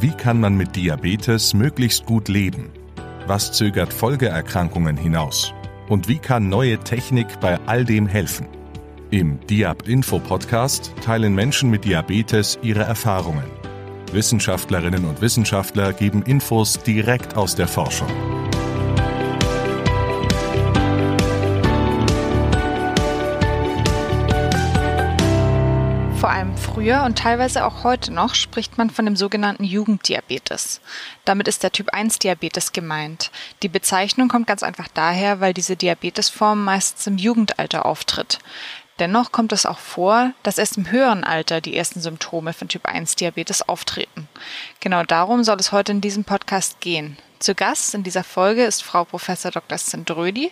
Wie kann man mit Diabetes möglichst gut leben? Was zögert Folgeerkrankungen hinaus? Und wie kann neue Technik bei all dem helfen? Im Diab Info Podcast teilen Menschen mit Diabetes ihre Erfahrungen. Wissenschaftlerinnen und Wissenschaftler geben Infos direkt aus der Forschung. Früher und teilweise auch heute noch spricht man von dem sogenannten Jugenddiabetes. Damit ist der Typ 1 Diabetes gemeint. Die Bezeichnung kommt ganz einfach daher, weil diese Diabetesform meistens im Jugendalter auftritt. Dennoch kommt es auch vor, dass erst im höheren Alter die ersten Symptome von Typ 1 Diabetes auftreten. Genau darum soll es heute in diesem Podcast gehen. Zu Gast in dieser Folge ist Frau Prof. Dr. Sendrödi,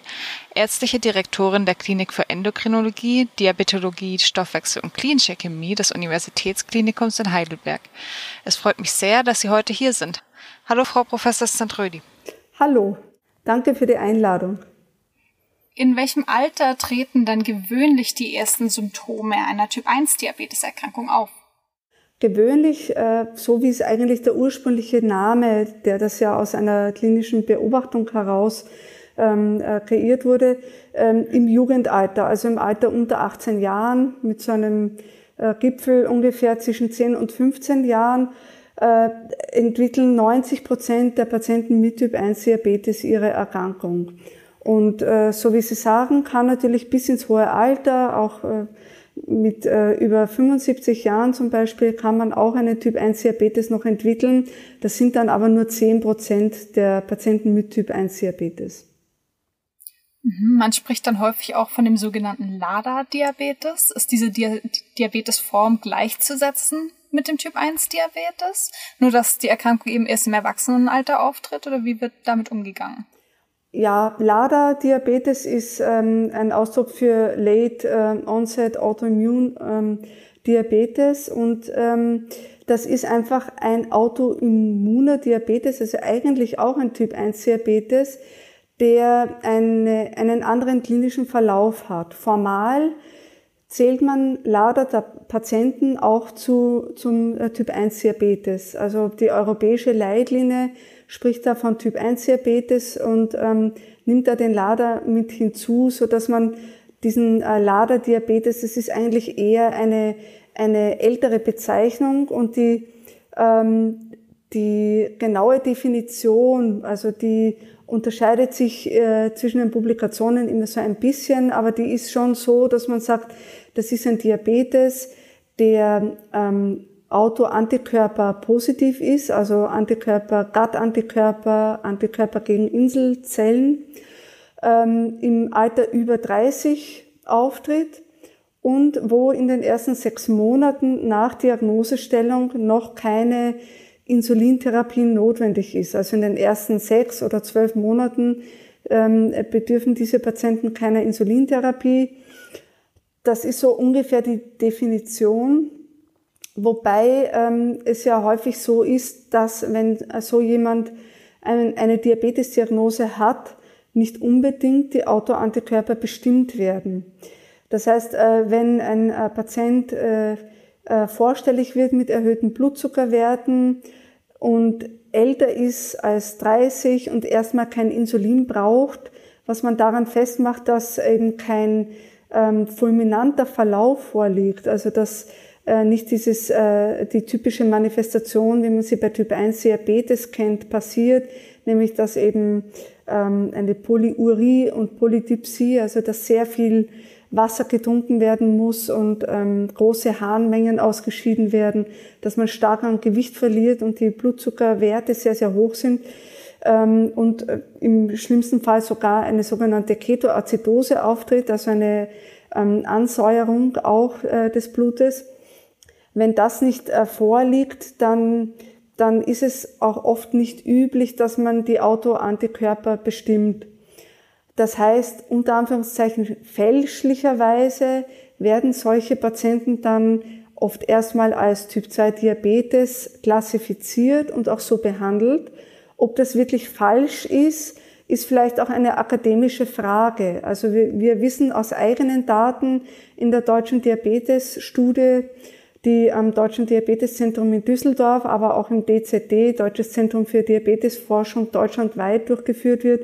ärztliche Direktorin der Klinik für Endokrinologie, Diabetologie, Stoffwechsel und klinische Chemie des Universitätsklinikums in Heidelberg. Es freut mich sehr, dass Sie heute hier sind. Hallo, Frau Prof. Sendrödi. Hallo, danke für die Einladung. In welchem Alter treten dann gewöhnlich die ersten Symptome einer Typ-1-Diabeteserkrankung auf? Gewöhnlich, äh, so wie es eigentlich der ursprüngliche Name, der das ja aus einer klinischen Beobachtung heraus ähm, äh, kreiert wurde, ähm, im Jugendalter, also im Alter unter 18 Jahren, mit so einem äh, Gipfel ungefähr zwischen 10 und 15 Jahren, entwickeln 90 Prozent der Patienten mit Typ 1 Diabetes ihre Erkrankung. Und so wie Sie sagen, kann natürlich bis ins hohe Alter auch mit äh, über 75 Jahren zum Beispiel kann man auch einen Typ 1 Diabetes noch entwickeln. Das sind dann aber nur 10 Prozent der Patienten mit Typ 1 Diabetes. Mhm, man spricht dann häufig auch von dem sogenannten LADA-Diabetes. Ist diese Di Diabetesform gleichzusetzen mit dem Typ 1 Diabetes? Nur dass die Erkrankung eben erst im Erwachsenenalter auftritt oder wie wird damit umgegangen? Ja, LADA-Diabetes ist ähm, ein Ausdruck für Late äh, Onset Autoimmune ähm, Diabetes und ähm, das ist einfach ein autoimmuner Diabetes, also eigentlich auch ein Typ 1 Diabetes, der eine, einen anderen klinischen Verlauf hat. Formal zählt man LADA-Patienten auch zu, zum äh, Typ 1 Diabetes. Also die europäische Leitlinie spricht da von Typ 1 Diabetes und ähm, nimmt da den Lader mit hinzu, so dass man diesen äh, Lader-Diabetes, das ist eigentlich eher eine, eine ältere Bezeichnung und die, ähm, die genaue Definition, also die unterscheidet sich äh, zwischen den Publikationen immer so ein bisschen, aber die ist schon so, dass man sagt, das ist ein Diabetes, der ähm, Autoantikörper positiv ist, also Antikörper, GATT-Antikörper, Antikörper gegen Inselzellen, ähm, im Alter über 30 auftritt und wo in den ersten sechs Monaten nach Diagnosestellung noch keine Insulintherapie notwendig ist. Also in den ersten sechs oder zwölf Monaten ähm, bedürfen diese Patienten keiner Insulintherapie. Das ist so ungefähr die Definition Wobei ähm, es ja häufig so ist, dass wenn so jemand einen, eine Diabetesdiagnose hat, nicht unbedingt die Autoantikörper bestimmt werden. Das heißt, äh, wenn ein äh, Patient äh, äh, vorstellig wird mit erhöhten Blutzuckerwerten und älter ist als 30 und erstmal kein Insulin braucht, was man daran festmacht, dass eben kein ähm, fulminanter Verlauf vorliegt, also dass äh, nicht dieses, äh, die typische Manifestation, wie man sie bei Typ 1 Diabetes kennt, passiert, nämlich dass eben ähm, eine Polyurie und Polydipsie, also dass sehr viel Wasser getrunken werden muss und ähm, große Harnmengen ausgeschieden werden, dass man stark an Gewicht verliert und die Blutzuckerwerte sehr, sehr hoch sind ähm, und äh, im schlimmsten Fall sogar eine sogenannte Ketoazidose auftritt, also eine ähm, Ansäuerung auch äh, des Blutes. Wenn das nicht äh, vorliegt, dann, dann ist es auch oft nicht üblich, dass man die Autoantikörper bestimmt. Das heißt, unter Anführungszeichen fälschlicherweise werden solche Patienten dann oft erstmal als Typ 2 Diabetes klassifiziert und auch so behandelt. Ob das wirklich falsch ist, ist vielleicht auch eine akademische Frage. Also wir, wir wissen aus eigenen Daten in der deutschen Diabetesstudie, die am Deutschen Diabeteszentrum in Düsseldorf, aber auch im DZD, Deutsches Zentrum für Diabetesforschung, deutschlandweit durchgeführt wird.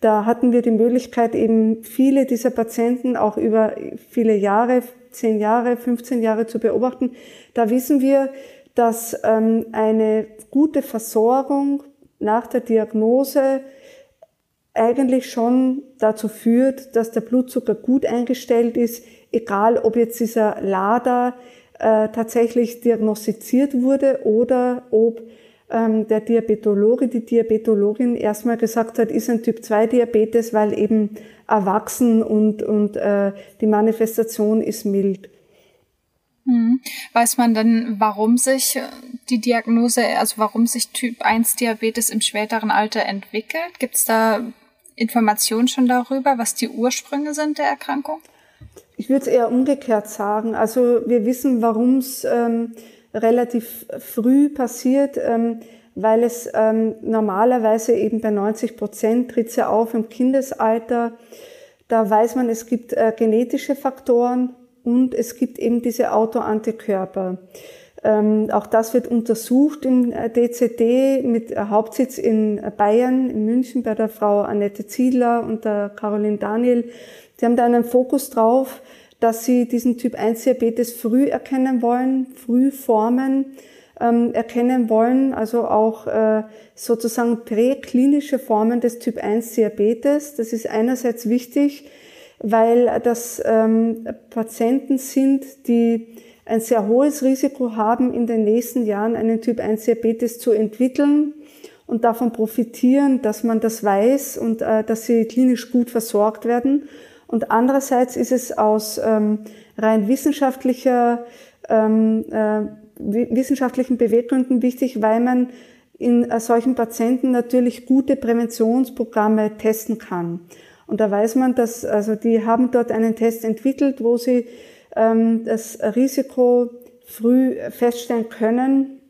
Da hatten wir die Möglichkeit, eben viele dieser Patienten auch über viele Jahre, 10 Jahre, 15 Jahre zu beobachten. Da wissen wir, dass ähm, eine gute Versorgung nach der Diagnose eigentlich schon dazu führt, dass der Blutzucker gut eingestellt ist, egal ob jetzt dieser LADA äh, tatsächlich diagnostiziert wurde oder ob der Diabetologe, die Diabetologin erstmal gesagt hat, ist ein Typ-2-Diabetes, weil eben erwachsen und, und äh, die Manifestation ist mild. Hm. Weiß man denn, warum sich die Diagnose, also warum sich Typ 1 Diabetes im späteren Alter entwickelt? Gibt es da Informationen schon darüber, was die Ursprünge sind der Erkrankung? Ich würde es eher umgekehrt sagen. Also wir wissen, warum es ähm, relativ früh passiert, ähm, weil es ähm, normalerweise eben bei 90 Prozent tritt ja auf im Kindesalter. Da weiß man, es gibt äh, genetische Faktoren und es gibt eben diese Autoantikörper. Ähm, auch das wird untersucht im DCD äh, mit Hauptsitz in Bayern, in München bei der Frau Annette Ziedler und der Caroline Daniel. Sie haben da einen Fokus drauf, dass sie diesen Typ 1 Diabetes früh erkennen wollen, früh formen, ähm, erkennen wollen, also auch äh, sozusagen präklinische Formen des Typ 1 Diabetes. Das ist einerseits wichtig, weil das ähm, Patienten sind, die ein sehr hohes Risiko haben, in den nächsten Jahren einen Typ 1 Diabetes zu entwickeln und davon profitieren, dass man das weiß und äh, dass sie klinisch gut versorgt werden. Und andererseits ist es aus ähm, rein wissenschaftlicher, ähm, äh, wissenschaftlichen Beweggründen wichtig, weil man in äh, solchen Patienten natürlich gute Präventionsprogramme testen kann. Und da weiß man, dass also die haben dort einen Test entwickelt, wo sie ähm, das Risiko früh feststellen können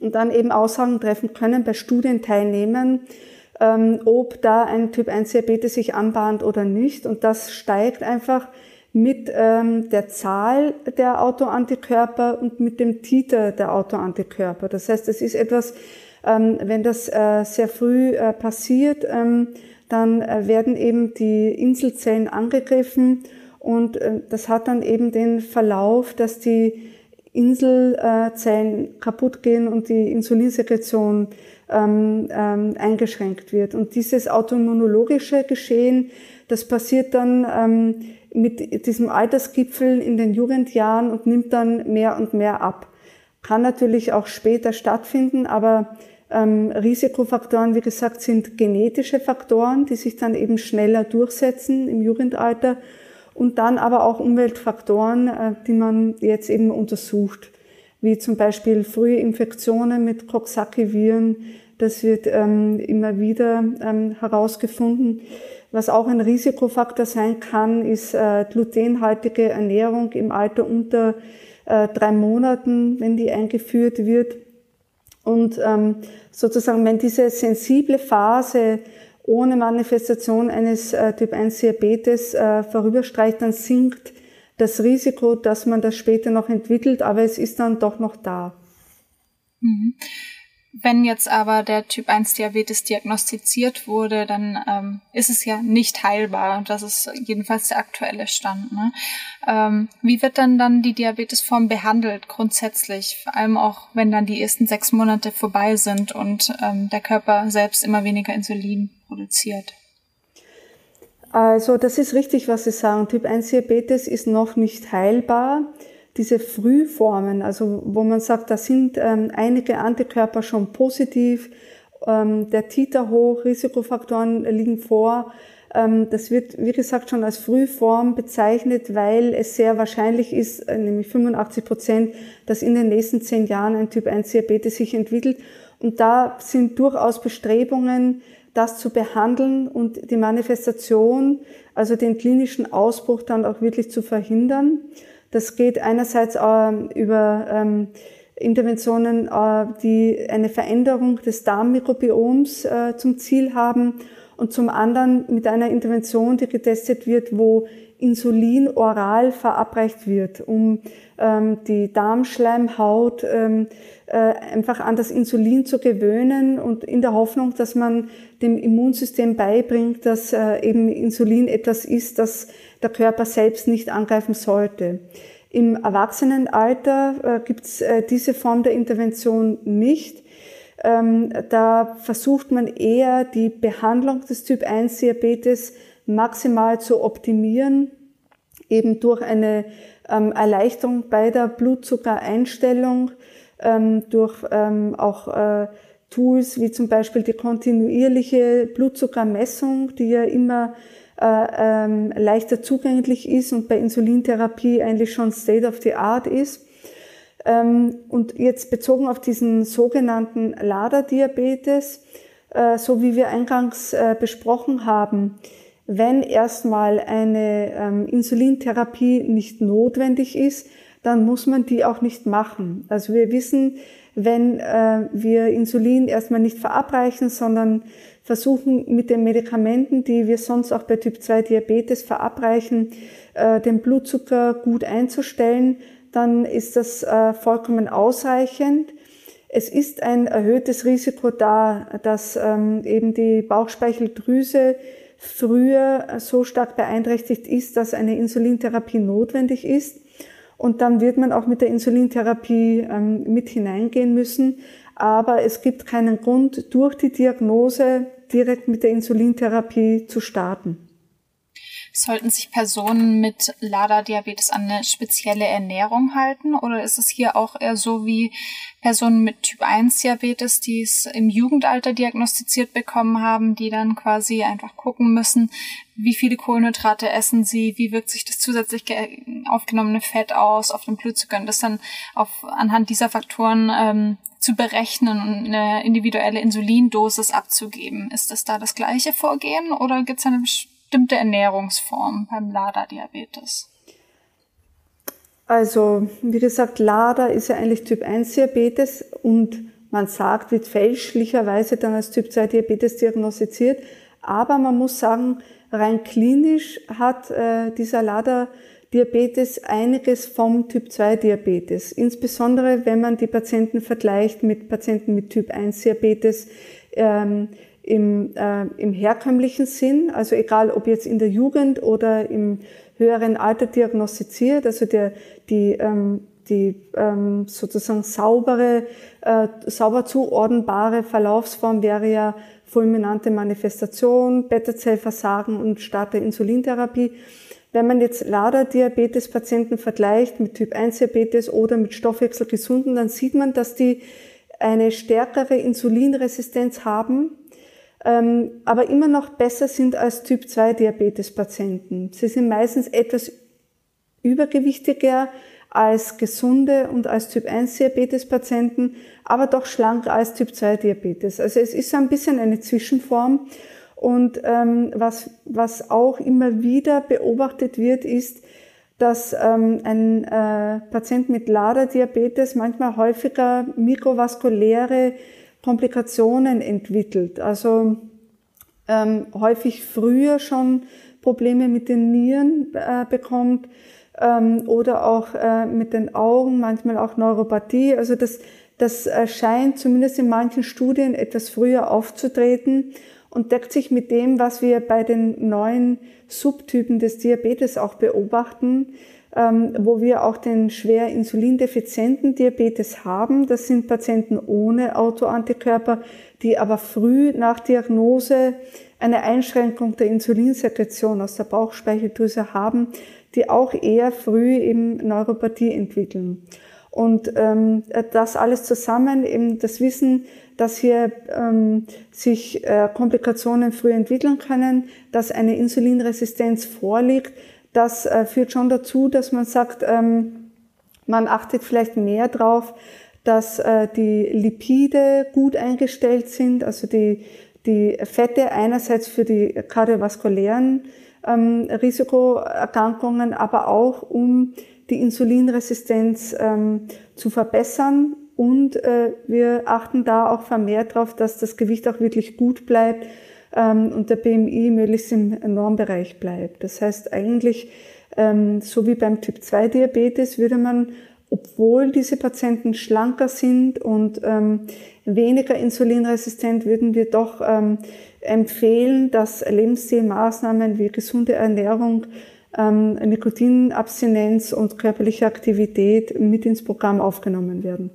und dann eben Aussagen treffen können bei Studienteilnehmern, ob da ein Typ 1 Diabetes sich anbahnt oder nicht. Und das steigt einfach mit ähm, der Zahl der Autoantikörper und mit dem Titer der Autoantikörper. Das heißt, es ist etwas, ähm, wenn das äh, sehr früh äh, passiert, ähm, dann äh, werden eben die Inselzellen angegriffen und äh, das hat dann eben den Verlauf, dass die Inselzellen kaputt gehen und die Insulinsekretion ähm, ähm, eingeschränkt wird. Und dieses autoimmunologische Geschehen, das passiert dann ähm, mit diesem Altersgipfel in den Jugendjahren und nimmt dann mehr und mehr ab. Kann natürlich auch später stattfinden, aber ähm, Risikofaktoren, wie gesagt, sind genetische Faktoren, die sich dann eben schneller durchsetzen im Jugendalter und dann aber auch Umweltfaktoren, äh, die man jetzt eben untersucht, wie zum Beispiel frühe Infektionen mit Coxsackie-Viren. Das wird ähm, immer wieder ähm, herausgefunden. Was auch ein Risikofaktor sein kann, ist äh, glutenhaltige Ernährung im Alter unter äh, drei Monaten, wenn die eingeführt wird. Und ähm, sozusagen, wenn diese sensible Phase ohne Manifestation eines äh, Typ 1 Diabetes äh, vorüberstreicht, dann sinkt das Risiko, dass man das später noch entwickelt, aber es ist dann doch noch da. Mhm. Wenn jetzt aber der Typ 1 Diabetes diagnostiziert wurde, dann ähm, ist es ja nicht heilbar. Das ist jedenfalls der aktuelle Stand. Ne? Ähm, wie wird dann dann die Diabetesform behandelt grundsätzlich? Vor allem auch, wenn dann die ersten sechs Monate vorbei sind und ähm, der Körper selbst immer weniger Insulin produziert. Also das ist richtig, was Sie sagen. Typ 1 Diabetes ist noch nicht heilbar diese Frühformen, also wo man sagt, da sind ähm, einige Antikörper schon positiv, ähm, der Titer hoch, Risikofaktoren liegen vor. Ähm, das wird, wie gesagt, schon als Frühform bezeichnet, weil es sehr wahrscheinlich ist, äh, nämlich 85 Prozent, dass in den nächsten zehn Jahren ein Typ 1 Diabetes sich entwickelt. Und da sind durchaus Bestrebungen, das zu behandeln und die Manifestation, also den klinischen Ausbruch dann auch wirklich zu verhindern. Das geht einerseits ähm, über ähm, Interventionen, äh, die eine Veränderung des Darmmikrobioms äh, zum Ziel haben und zum anderen mit einer Intervention, die getestet wird, wo Insulin oral verabreicht wird, um ähm, die Darmschleimhaut ähm, äh, einfach an das Insulin zu gewöhnen und in der Hoffnung, dass man dem Immunsystem beibringt, dass äh, eben Insulin etwas ist, das der Körper selbst nicht angreifen sollte. Im Erwachsenenalter äh, gibt es äh, diese Form der Intervention nicht. Ähm, da versucht man eher die Behandlung des Typ 1 Diabetes maximal zu optimieren, eben durch eine ähm, Erleichterung bei der Blutzuckereinstellung, ähm, durch ähm, auch äh, Tools wie zum Beispiel die kontinuierliche Blutzuckermessung, die ja immer äh, ähm, leichter zugänglich ist und bei Insulintherapie eigentlich schon State of the Art ist. Ähm, und jetzt bezogen auf diesen sogenannten LADA-Diabetes, äh, so wie wir eingangs äh, besprochen haben, wenn erstmal eine ähm, Insulintherapie nicht notwendig ist, dann muss man die auch nicht machen. Also wir wissen, wenn äh, wir Insulin erstmal nicht verabreichen, sondern versuchen mit den Medikamenten, die wir sonst auch bei Typ 2 Diabetes verabreichen, äh, den Blutzucker gut einzustellen, dann ist das äh, vollkommen ausreichend. Es ist ein erhöhtes Risiko da, dass ähm, eben die Bauchspeicheldrüse früher so stark beeinträchtigt ist, dass eine Insulintherapie notwendig ist. Und dann wird man auch mit der Insulintherapie ähm, mit hineingehen müssen. Aber es gibt keinen Grund, durch die Diagnose direkt mit der Insulintherapie zu starten. Sollten sich Personen mit LADA-Diabetes an eine spezielle Ernährung halten? Oder ist es hier auch eher so wie Personen mit Typ-1-Diabetes, die es im Jugendalter diagnostiziert bekommen haben, die dann quasi einfach gucken müssen, wie viele Kohlenhydrate essen sie, wie wirkt sich das zusätzlich aufgenommene Fett aus auf den Blutzucker und das dann auf, anhand dieser Faktoren ähm, zu berechnen und eine individuelle Insulindosis abzugeben. Ist das da das gleiche Vorgehen oder gibt es eine bestimmte Ernährungsform beim LADA-Diabetes? Also, wie gesagt, LADA ist ja eigentlich Typ 1 Diabetes und man sagt, wird fälschlicherweise dann als Typ 2 Diabetes diagnostiziert. Aber man muss sagen, rein klinisch hat äh, dieser LADA-Diabetes einiges vom Typ 2 Diabetes. Insbesondere, wenn man die Patienten vergleicht mit Patienten mit Typ 1 Diabetes. Ähm, im, äh, im herkömmlichen Sinn, also egal ob jetzt in der Jugend oder im höheren Alter diagnostiziert, also der, die, ähm, die ähm, sozusagen saubere, äh, sauber zuordnbare Verlaufsform wäre ja fulminante Manifestation, Beta-Zellversagen und Start Insulintherapie. Wenn man jetzt LADA-Diabetes-Patienten vergleicht mit Typ-1-Diabetes oder mit Stoffwechselgesunden, dann sieht man, dass die eine stärkere Insulinresistenz haben ähm, aber immer noch besser sind als Typ 2 Diabetespatienten. Sie sind meistens etwas übergewichtiger als gesunde und als Typ 1 Diabetespatienten, aber doch schlanker als Typ 2 Diabetes. Also es ist so ein bisschen eine Zwischenform. Und ähm, was, was auch immer wieder beobachtet wird, ist, dass ähm, ein äh, Patient mit LADA-Diabetes manchmal häufiger mikrovaskuläre Komplikationen entwickelt. Also ähm, häufig früher schon Probleme mit den Nieren äh, bekommt ähm, oder auch äh, mit den Augen, manchmal auch Neuropathie. Also das, das scheint zumindest in manchen Studien etwas früher aufzutreten und deckt sich mit dem, was wir bei den neuen Subtypen des Diabetes auch beobachten, wo wir auch den schwer insulindefizienten Diabetes haben. Das sind Patienten ohne Autoantikörper, die aber früh nach Diagnose eine Einschränkung der Insulinsekretion aus der Bauchspeicheldrüse haben, die auch eher früh eben Neuropathie entwickeln. Und ähm, das alles zusammen, eben das Wissen, dass hier ähm, sich äh, Komplikationen früh entwickeln können, dass eine Insulinresistenz vorliegt, das äh, führt schon dazu, dass man sagt, ähm, man achtet vielleicht mehr drauf, dass äh, die Lipide gut eingestellt sind, also die, die Fette einerseits für die kardiovaskulären ähm, Risikoerkrankungen, aber auch um die Insulinresistenz ähm, zu verbessern. Und äh, wir achten da auch vermehrt darauf, dass das Gewicht auch wirklich gut bleibt, und der BMI möglichst im Normbereich bleibt. Das heißt eigentlich, ähm, so wie beim Typ 2 Diabetes würde man, obwohl diese Patienten schlanker sind und ähm, weniger insulinresistent, würden wir doch ähm, empfehlen, dass Lebensstilmaßnahmen wie gesunde Ernährung, ähm, Nikotinabstinenz und körperliche Aktivität mit ins Programm aufgenommen werden.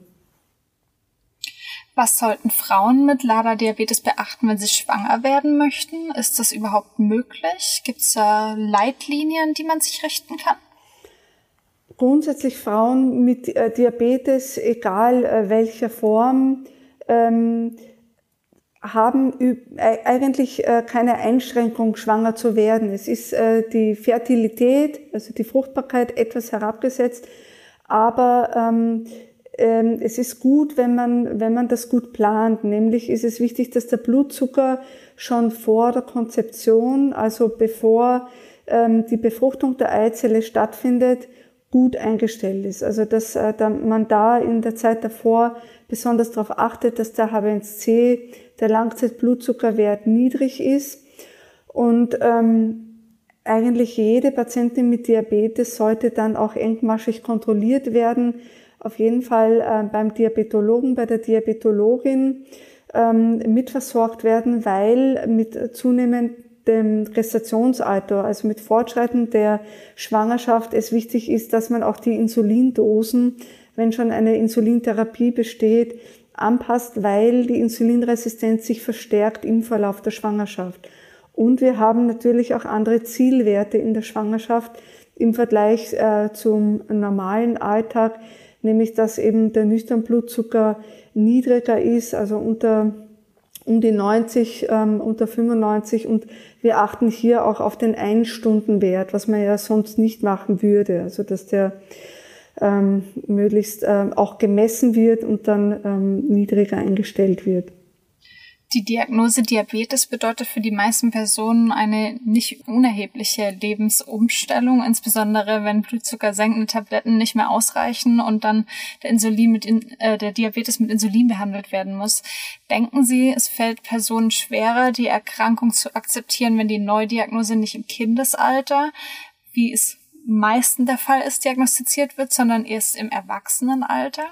Was sollten Frauen mit LADA-Diabetes beachten, wenn sie schwanger werden möchten? Ist das überhaupt möglich? Gibt es da Leitlinien, die man sich richten kann? Grundsätzlich Frauen mit äh, Diabetes, egal äh, welcher Form, ähm, haben eigentlich äh, keine Einschränkung, schwanger zu werden. Es ist die Fertilität, also die Fruchtbarkeit etwas herabgesetzt, aber ähm, es ist gut, wenn man, wenn man das gut plant. Nämlich ist es wichtig, dass der Blutzucker schon vor der Konzeption, also bevor ähm, die Befruchtung der Eizelle stattfindet, gut eingestellt ist. Also dass äh, man da in der Zeit davor besonders darauf achtet, dass der H1C, der Langzeitblutzuckerwert niedrig ist. Und ähm, eigentlich jede Patientin mit Diabetes sollte dann auch engmaschig kontrolliert werden, auf jeden Fall äh, beim Diabetologen, bei der Diabetologin ähm, mitversorgt werden, weil mit zunehmendem Gestationsalter, also mit Fortschreiten der Schwangerschaft, es wichtig ist, dass man auch die Insulindosen, wenn schon eine Insulintherapie besteht, anpasst, weil die Insulinresistenz sich verstärkt im Verlauf der Schwangerschaft. Und wir haben natürlich auch andere Zielwerte in der Schwangerschaft im Vergleich äh, zum normalen Alltag, nämlich dass eben der nüchtern Blutzucker niedriger ist, also unter um die 90, ähm, unter 95 und wir achten hier auch auf den Einstundenwert, was man ja sonst nicht machen würde, also dass der ähm, möglichst ähm, auch gemessen wird und dann ähm, niedriger eingestellt wird. Die Diagnose Diabetes bedeutet für die meisten Personen eine nicht unerhebliche Lebensumstellung, insbesondere wenn blutzuckersenkende Tabletten nicht mehr ausreichen und dann der Insulin mit äh, der Diabetes mit Insulin behandelt werden muss. Denken Sie, es fällt Personen schwerer, die Erkrankung zu akzeptieren, wenn die Neudiagnose nicht im Kindesalter, wie es meisten der Fall ist, diagnostiziert wird, sondern erst im Erwachsenenalter?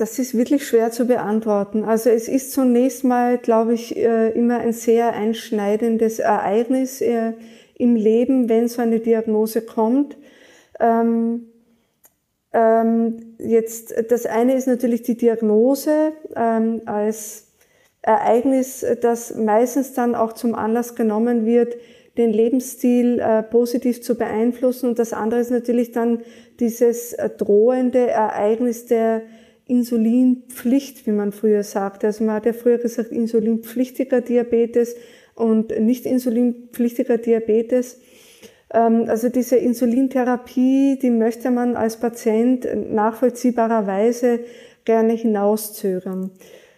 Das ist wirklich schwer zu beantworten. Also es ist zunächst mal, glaube ich, äh, immer ein sehr einschneidendes Ereignis äh, im Leben, wenn so eine Diagnose kommt. Ähm, ähm, jetzt, das eine ist natürlich die Diagnose ähm, als Ereignis, das meistens dann auch zum Anlass genommen wird, den Lebensstil äh, positiv zu beeinflussen. Und das andere ist natürlich dann dieses drohende Ereignis der Insulinpflicht, wie man früher sagte. Also man hat ja früher gesagt insulinpflichtiger Diabetes und nicht insulinpflichtiger Diabetes. Ähm, also diese Insulintherapie, die möchte man als Patient nachvollziehbarerweise gerne hinauszögern.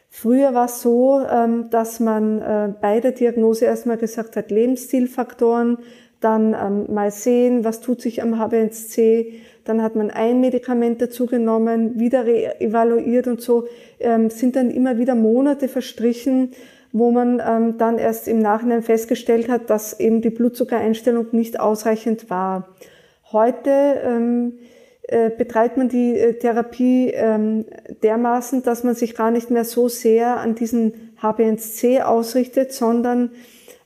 Früher war es so, ähm, dass man äh, bei der Diagnose erstmal gesagt hat, Lebensstilfaktoren, dann ähm, mal sehen, was tut sich am HbA1c, dann hat man ein Medikament dazu genommen, wieder evaluiert und so ähm, sind dann immer wieder Monate verstrichen, wo man ähm, dann erst im Nachhinein festgestellt hat, dass eben die Blutzuckereinstellung nicht ausreichend war. Heute ähm, äh, betreibt man die äh, Therapie ähm, dermaßen, dass man sich gar nicht mehr so sehr an diesen HbA1c ausrichtet, sondern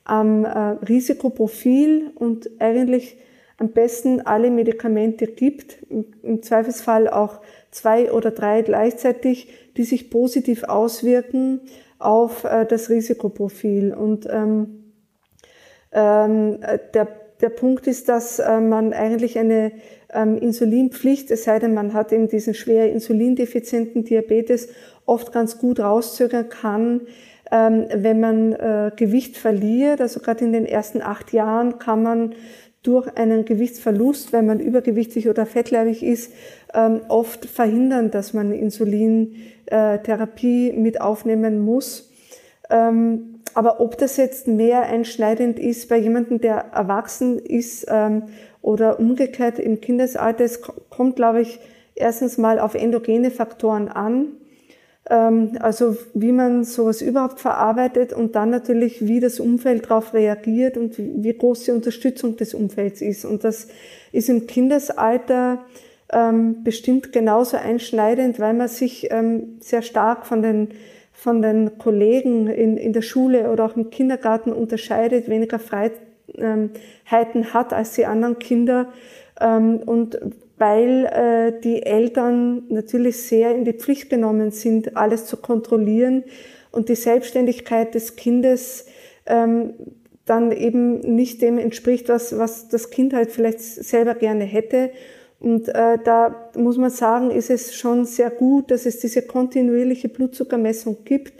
am äh, Risikoprofil und eigentlich am besten alle Medikamente gibt, im Zweifelsfall auch zwei oder drei gleichzeitig, die sich positiv auswirken auf äh, das Risikoprofil. Und ähm, ähm, der, der Punkt ist, dass äh, man eigentlich eine ähm, Insulinpflicht, es sei denn, man hat eben diesen schwer insulindefizienten Diabetes, oft ganz gut rauszögern kann, ähm, wenn man äh, Gewicht verliert. Also gerade in den ersten acht Jahren kann man durch einen Gewichtsverlust, wenn man übergewichtig oder fettleibig ist, ähm, oft verhindern, dass man Insulintherapie mit aufnehmen muss. Ähm, aber ob das jetzt mehr einschneidend ist bei jemandem, der erwachsen ist ähm, oder umgekehrt im Kindesalter, es kommt, glaube ich, erstens mal auf endogene Faktoren an. Ähm, also wie man sowas überhaupt verarbeitet und dann natürlich, wie das Umfeld darauf reagiert und wie groß die Unterstützung des Umfelds ist. Und das ist im Kindesalter ähm, bestimmt genauso einschneidend, weil man sich ähm, sehr stark von den, von den Kollegen in, in der Schule oder auch im Kindergarten unterscheidet, weniger Freiheiten hat als die anderen Kinder. und weil äh, die Eltern natürlich sehr in die Pflicht genommen sind, alles zu kontrollieren und die Selbstständigkeit des Kindes ähm, dann eben nicht dem entspricht, was, was das Kind halt vielleicht selber gerne hätte. Und äh, da muss man sagen, ist es schon sehr gut, dass es diese kontinuierliche Blutzuckermessung gibt,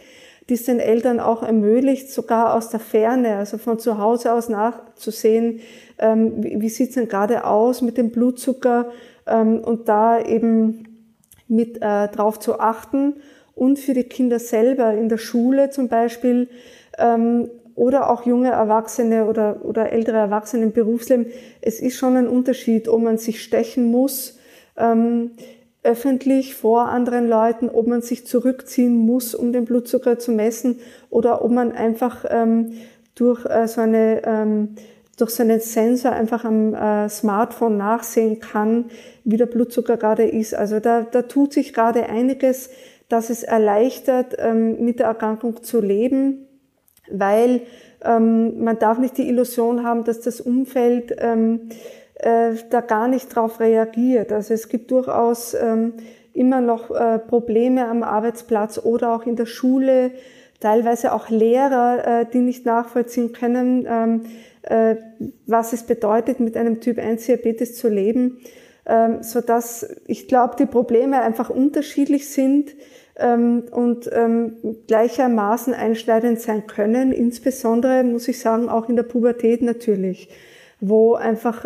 die es den Eltern auch ermöglicht, sogar aus der Ferne, also von zu Hause aus nachzusehen, ähm, wie, sieht es denn gerade aus mit dem Blutzucker ähm, und da eben mit äh, drauf zu achten und für die Kinder selber in der Schule zum Beispiel ähm, oder auch junge Erwachsene oder, oder ältere Erwachsene im Berufsleben. Es ist schon ein Unterschied, ob man sich stechen muss, ähm, öffentlich vor anderen Leuten, ob man sich zurückziehen muss, um den Blutzucker zu messen oder ob man einfach ähm, durch äh, so eine ähm, durch so einen Sensor einfach am äh, Smartphone nachsehen kann, wie der Blutzucker gerade ist. Also da, da tut sich gerade einiges, dass es erleichtert, ähm, mit der Erkrankung zu leben, weil ähm, man darf nicht die Illusion haben, dass das Umfeld ähm, äh, da gar nicht drauf reagiert. Also es gibt durchaus ähm, immer noch äh, Probleme am Arbeitsplatz oder auch in der Schule, teilweise auch Lehrer, äh, die nicht nachvollziehen können, ähm, äh, was es bedeutet, mit einem Typ 1 Diabetes zu leben, ähm, so dass ich glaube, die Probleme einfach unterschiedlich sind ähm, und ähm, gleichermaßen einschneidend sein können. Insbesondere muss ich sagen, auch in der Pubertät natürlich, wo einfach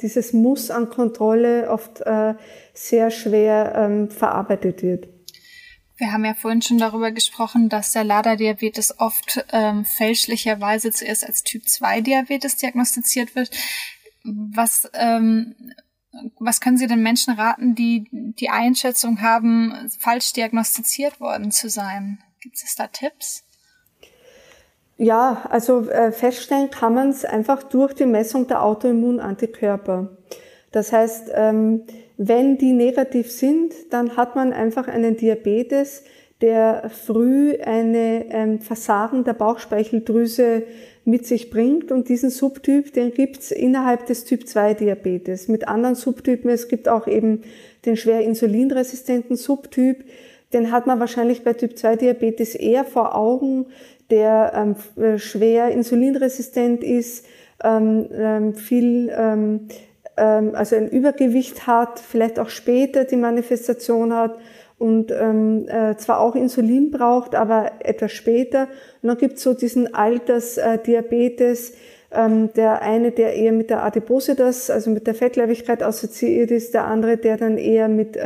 dieses Muss an Kontrolle oft äh, sehr schwer verarbeitet wird. Wir haben ja vorhin schon darüber gesprochen, dass der Lader-Diabetes oft ähm, fälschlicherweise zuerst als Typ-2-Diabetes diagnostiziert wird. Was, ähm, was können Sie den Menschen raten, die die Einschätzung haben, falsch diagnostiziert worden zu sein? Gibt es da Tipps? Ja, also äh, feststellen kann man es einfach durch die Messung der Autoimmunantikörper. Das heißt, ähm, wenn die negativ sind, dann hat man einfach einen Diabetes, der früh eine ähm, Versagen der Bauchspeicheldrüse mit sich bringt. Und diesen Subtyp, den gibt's innerhalb des Typ-2-Diabetes. Mit anderen Subtypen, es gibt auch eben den schwer insulinresistenten Subtyp, den hat man wahrscheinlich bei Typ-2-Diabetes eher vor Augen, der ähm, äh, schwer insulinresistent ist, ähm, ähm, viel ähm, ähm, also ein Übergewicht hat, vielleicht auch später die Manifestation hat und ähm, äh, zwar auch Insulin braucht, aber etwas später. Und dann gibt es so diesen Altersdiabetes, äh, der eine, der eher mit der Adipositas, also mit der Fettleibigkeit assoziiert ist, der andere, der dann eher mit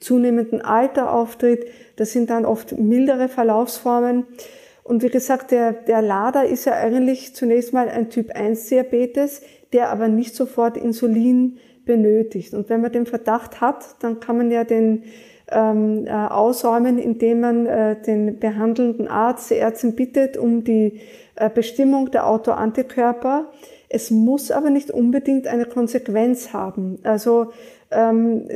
zunehmendem Alter auftritt. Das sind dann oft mildere Verlaufsformen. Und wie gesagt, der, der Lader ist ja eigentlich zunächst mal ein Typ 1 Diabetes, der aber nicht sofort Insulin benötigt. Und wenn man den Verdacht hat, dann kann man ja den ähm, äh, ausräumen, indem man äh, den behandelnden Arzt, die Ärztin bittet um die Bestimmung der Autoantikörper. Es muss aber nicht unbedingt eine Konsequenz haben. Also ähm,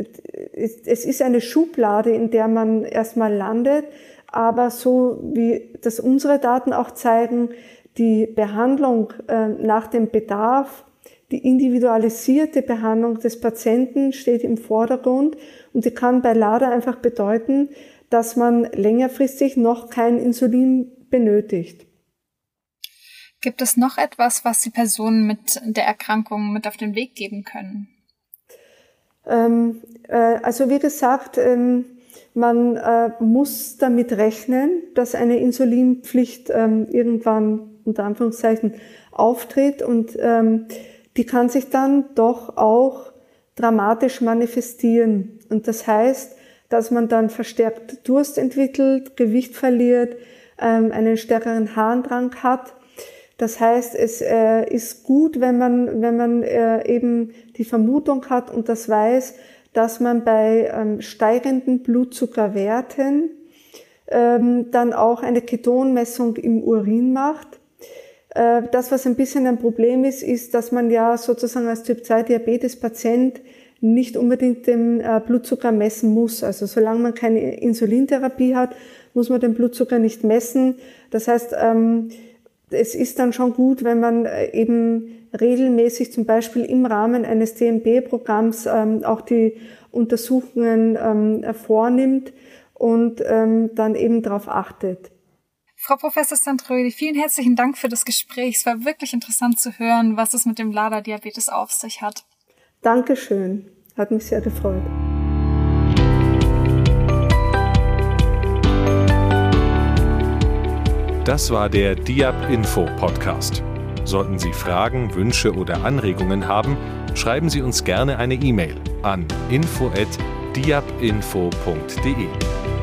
es ist eine Schublade, in der man erstmal landet, aber so wie das unsere Daten auch zeigen, die Behandlung äh, nach dem Bedarf die individualisierte Behandlung des Patienten steht im Vordergrund und die kann bei LADA einfach bedeuten, dass man längerfristig noch kein Insulin benötigt. Gibt es noch etwas, was die Personen mit der Erkrankung mit auf den Weg geben können? Ähm, äh, also wie gesagt, ähm, man äh, muss damit rechnen, dass eine Insulinpflicht ähm, irgendwann unter Anführungszeichen auftritt und ähm, die kann sich dann doch auch dramatisch manifestieren. Und das heißt, dass man dann verstärkt Durst entwickelt, Gewicht verliert, ähm, einen stärkeren Harndrang hat. Das heißt, es äh, ist gut, wenn man, wenn man äh, eben die Vermutung hat und das weiß, dass man bei ähm, steigenden Blutzuckerwerten ähm, dann auch eine Ketonmessung im Urin macht. Äh, das, was ein bisschen ein Problem ist, ist, dass man ja sozusagen als Typ-2-Diabetes-Patient nicht unbedingt den äh, Blutzucker messen muss. Also solange man keine Insulintherapie hat, muss man den Blutzucker nicht messen. Das heißt, ähm, es ist dann schon gut, wenn man äh, eben regelmäßig zum Beispiel im Rahmen eines DMB-Programms ähm, auch die Untersuchungen ähm, vornimmt und dann eben darauf achtet. Frau Professor Santrödi, vielen herzlichen Dank für das Gespräch. Es war wirklich interessant zu hören, was es mit dem LADA-Diabetes auf sich hat. Dankeschön. Hat mich sehr gefreut. Das war der Diab Info Podcast. Sollten Sie Fragen, Wünsche oder Anregungen haben, schreiben Sie uns gerne eine E-Mail an info@diabinfo.de.